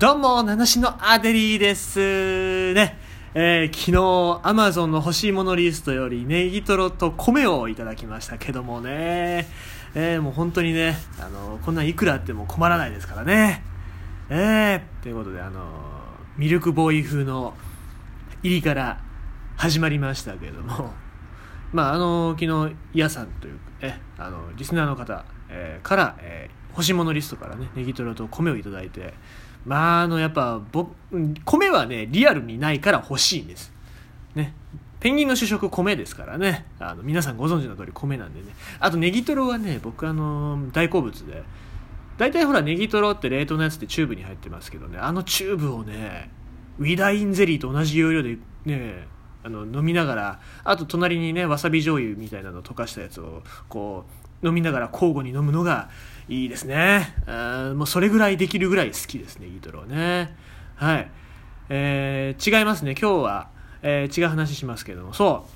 どうも、七種のアデリーです。ね。えー昨日、アマゾンの欲しいものリストよりネギトロと米をいただきましたけどもね。えーもう本当にね、あの、こんないくらあっても困らないですからね。えー、ということで、あの、ミルクボーイ風の入りから始まりましたけども、まあ、あの、昨日、イヤさんという、え、あの、リスナーの方、えーから、えー欲しいものリストからね、ネギトロと米をいただいて、まあ、あの、やっぱ、僕、米はね、リアルにないから欲しいんです。ね。ペンギンの主食米ですからね。あの、皆さんご存知の通り米なんでね。あと、ネギトロはね、僕、あの、大好物で、大体ほら、ネギトロって冷凍のやつってチューブに入ってますけどね、あのチューブをね、ウイダー in ゼリーと同じ要領でね、あの飲みながら、あと隣にね、わさび醤油みたいなの溶かしたやつを、こう、飲みながら交互に飲むのがいいですね。あもうそれぐらいできるぐらい好きですね、ネギトロはね。はい。えー違いますね、今日は、えー違う話しますけども、そ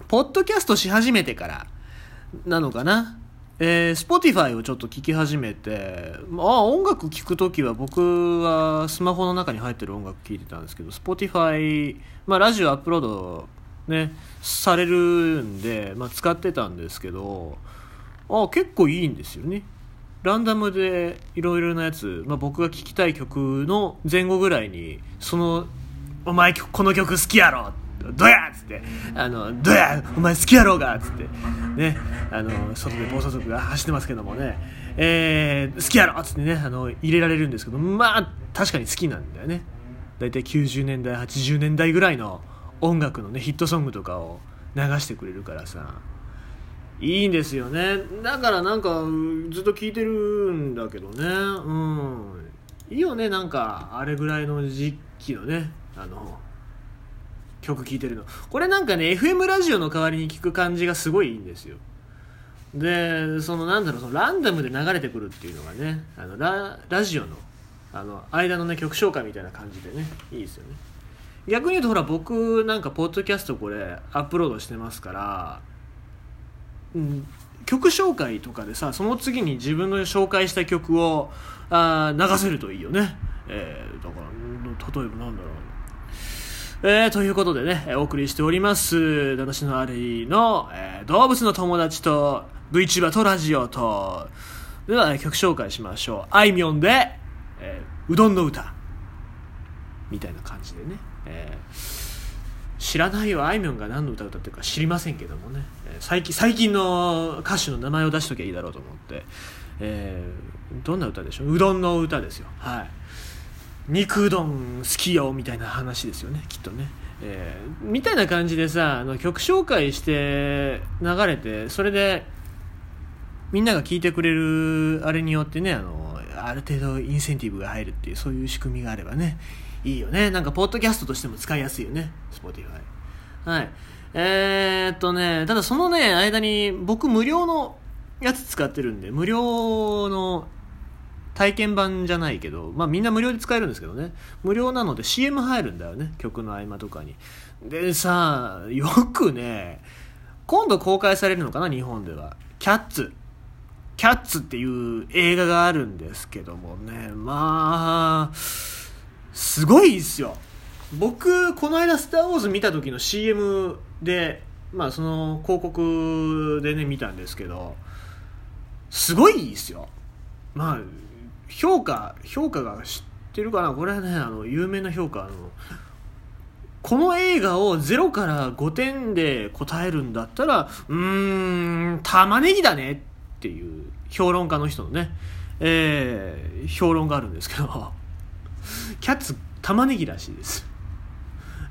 う、ポッドキャストし始めてからなのかな。えー、Spotify をちょっと聞き始めて、まあ、音楽聴くときは僕はスマホの中に入ってる音楽聴いてたんですけど、Spotify、まあ、ラジオアップロードね、されるんで、まあ、使ってたんですけど、あ結構いいんですよね。ランダムでいろいろなやつ、まあ、僕が聴きたい曲の前後ぐらいに、その、お前この曲好きやろっどやっつって、あの、どやお前好きやろうがっつって、ね、あの、外で暴走族が走ってますけどもね、えー、好きやろっつってね、あの、入れられるんですけど、まあ、確かに好きなんだよね。だいたい90年代、80年代ぐらいの音楽のね、ヒットソングとかを流してくれるからさ、いいんですよね。だからなんか、ずっと聴いてるんだけどね、うん。いいよね、なんか、あれぐらいの時期のね、あの、曲聴いてるの。これなんかね FM ラジオの代わりに聞く感じがすごいいいんですよ。でそのなんだろうそのランダムで流れてくるっていうのがねあのララジオのあの間のね曲紹介みたいな感じでねいいですよね。逆に言うとほら僕なんかポッドキャストこれアップロードしてますから、うん、曲紹介とかでさその次に自分の紹介した曲をあ流せるといいよね、えーだから例えばなんだろう。えー、ということでね、お送りしております、私のありの、えー動物の友達と VTuber とラジオと、では、えー曲紹介しましょう。あいみょんで、えーうどんの歌。みたいな感じでね。えー知らないよ、あいみょんが何の歌歌ってるか知りませんけどもね。えー最近、最近の歌手の名前を出しときゃいいだろうと思って。えーどんな歌でしょう？うどんの歌ですよ。はい。肉うどん好きよみたいな話ですよねきっとね、えーみたいな感じでさあの曲紹介して流れてそれでみんなが聴いてくれるあれによってねあのある程度インセンティブが入るっていうそういう仕組みがあればねいいよね。なんかポッドキャストとしても使いやすいよね Spotify はい。えー、っとねただそのね間に僕無料のやつ使ってるんで無料の体験版じゃないけど、まあみんな無料で使えるんですけどね。無料なので CM 入るんだよね。曲の合間とかに。でさ、よくね、今度公開されるのかな、日本では。キャッツ。キャッツっていう映画があるんですけどもね、まあ、すごいですよ。僕、この間スター・ウォーズ見た時の CM で、まあその広告でね、見たんですけど、すごいですよ。まあ評価評価が知ってるかな？これはねあの有名な評価あのこの映画を0から5点で答えるんだったらうーん玉ねぎだねっていう評論家の人のね、えー評論があるんですけどキャッツ玉ねぎらしいです。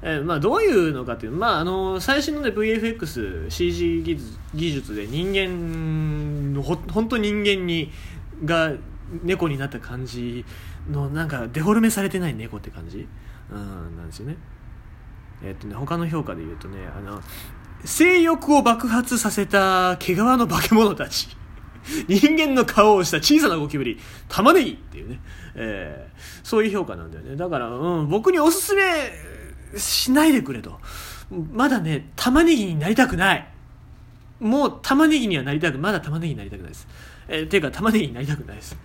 えーまあ、どういうのかっていうまあ、あの最新の、ね、VFXCG 技術技術で人間のほ本当人間にが猫になった感じのなんかデフォルメされてない猫って感じ、うん、なんですよね。えっとね他の評価で言うとねあの性欲を爆発させた毛皮の化け物たち。人間の顔をした小さなゴキブリ。玉ねぎっていうね、えーそういう評価なんだよね。だから、うん、僕におすすめしないでくれと。まだね玉ねぎになりたくない。もう玉ねぎにはなりたくまだ玉ねぎになりたくないです、えー、ていうか玉ねぎになりたくないです。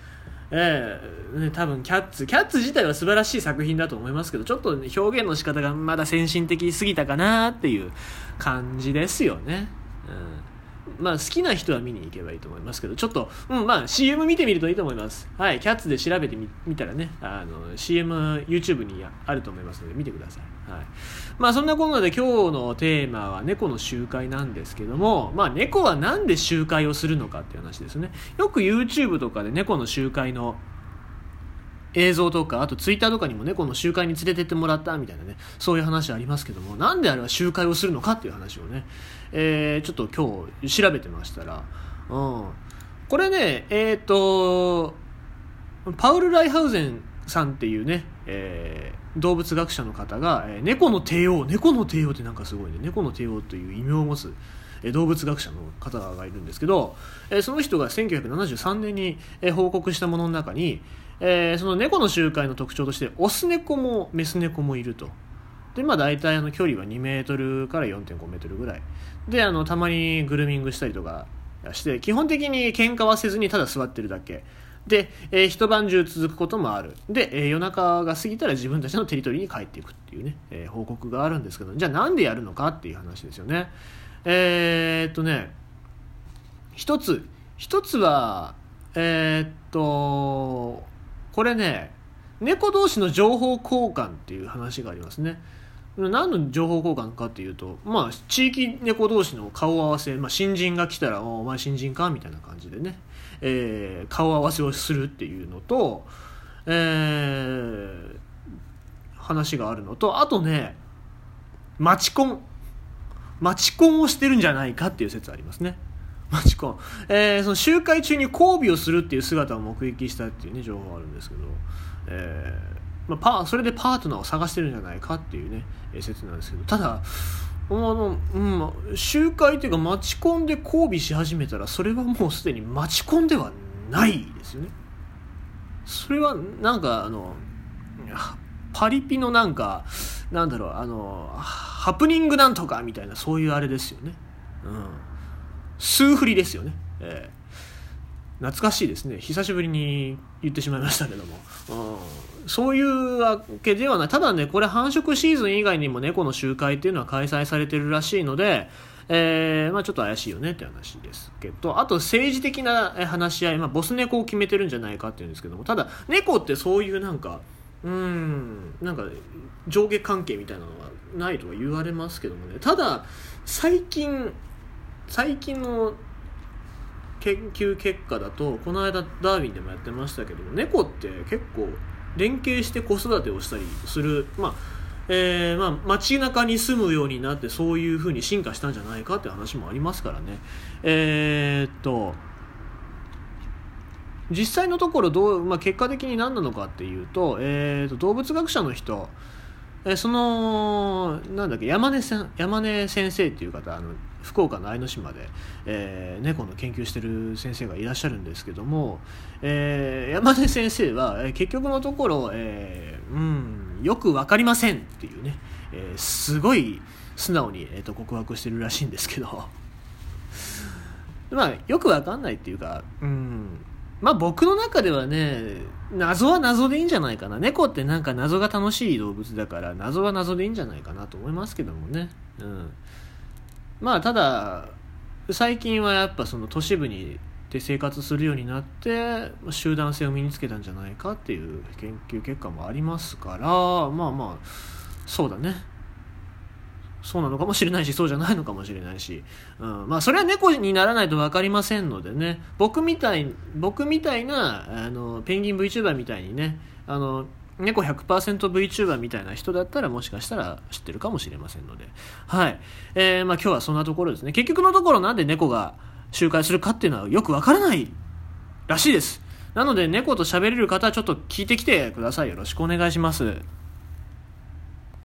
えーね、多分キャッツキャッツ自体は素晴らしい作品だと思いますけどちょっと、ね、表現の仕方がまだ先進的すぎたかなっていう感じですよね。うんまあ好きな人は見に行けばいいと思いますけど、ちょっと、うんまあ CM 見てみるといいと思います。はい、キャッツで調べてみたらね、あの CM YouTube にあると思いますので見てください。はい。まあそんなこんなで今日のテーマは猫の集会なんですけども、まあ猫はなんで集会をするのかっていう話ですね。よく YouTube とかで猫の集会の映像とか、あとツイッターとかにも猫の集会に連れてってもらったみたいなね、そういう話ありますけども、なんであれは集会をするのかっていう話をね、えー、ちょっと今日調べてましたら、うん。これね、えっ、ー、と、パウル・ライハウゼンさんっていうね、えー、動物学者の方が、えー、猫の帝王、猫の帝王ってなんかすごいね、猫の帝王という異名を持つ、えー、動物学者の方がいるんですけど、えー、その人が1973年に、えー、報告したものの中に、えー、その猫の集会の特徴として、オス猫もメス猫もいると。で、まあ大体あの距離は2メートルから4.5メートルぐらい。で、あの、たまにグルーミングしたりとかして、基本的に喧嘩はせずにただ座ってるだけ。で、えー、一晩中続くこともある。で、えー、夜中が過ぎたら自分たちのテリトリーに帰っていくっていうね、えー、報告があるんですけど、じゃあなんでやるのかっていう話ですよね。えー、っとね、一つ、一つは、えー、っと、これね、猫同士の情報交換っていう話がありますね。何の情報交換かっていうと、まあ、地域猫同士の顔合わせ、まあ、新人が来たら、お前新人かみたいな感じでね、えー、顔合わせをするっていうのと、えー、話があるのと、あとね、マチコン。マチコンをしてるんじゃないかっていう説ありますね。マチコン。えー、その集会中に交尾をするっていう姿を目撃したっていうね、情報があるんですけど、えー、まあ、パそれでパートナーを探してるんじゃないかっていうね、え説なんですけどただあの、うん、集会というかマチコンで交尾し始めたらそれはもうすでにマチコンではないですよね。それはなんかあのパリピのなんかなんだろうあのハプニングなんとかみたいなそういうあれですよね。うん。数振りですよね。えー懐かしいですね。久しぶりに言ってしまいましたけども、うん、そういうわけではない。ただねこれ繁殖シーズン以外にも猫の集会っていうのは開催されてるらしいのでえー、まあ、ちょっと怪しいよねって話ですけど。あと政治的な話し合い、まあ、ボス猫を決めてるんじゃないかっていうんですけども。ただ猫ってそういうなんかうんなんか上下関係みたいなのはないとは言われますけどもね。ただ最近最近の研究結果だとこの間ダーウィンでもやってましたけど猫って結構連携して子育てをしたりするまあえー、まあ、街中に住むようになってそういう風に進化したんじゃないかって話もありますからね。えー、っと実際のところどう、まあ、結果的に何なのかっていうと,、えー、と動物学者の人えそのなんだっけ山根さん山根先生っていう方あの福岡の愛の島で、えー、猫の研究してる先生がいらっしゃるんですけども、えー、山根先生は、え、結局のところ、えー、うんよく分かりませんっていうね、え、すごい素直に、えーと、告白してるらしいんですけど。まあよく分かんないっていうかうんまあ僕の中ではね、謎は謎でいいんじゃないかな。猫ってなんか謎が楽しい動物だから、謎は謎でいいんじゃないかなと思いますけどもね。うん。まあただ、最近はやっぱその都市部にで生活するようになって集団性を身につけたんじゃないかっていう研究結果もありますからまあまあそうだねそうなのかもしれないしそうじゃないのかもしれないし、うん、まあそれは猫にならないと分かりませんのでね。僕みたい僕みたいなあのペンギン VTuber みたいにねあの猫 100%VTuber みたいな人だったらもしかしたら知ってるかもしれませんので。はい。えー、まあ今日はそんなところですね。結局のところなんで猫が集会するかっていうのはよくわからないらしいです。なので猫と喋れる方はちょっと聞いてきてください。よろしくお願いします。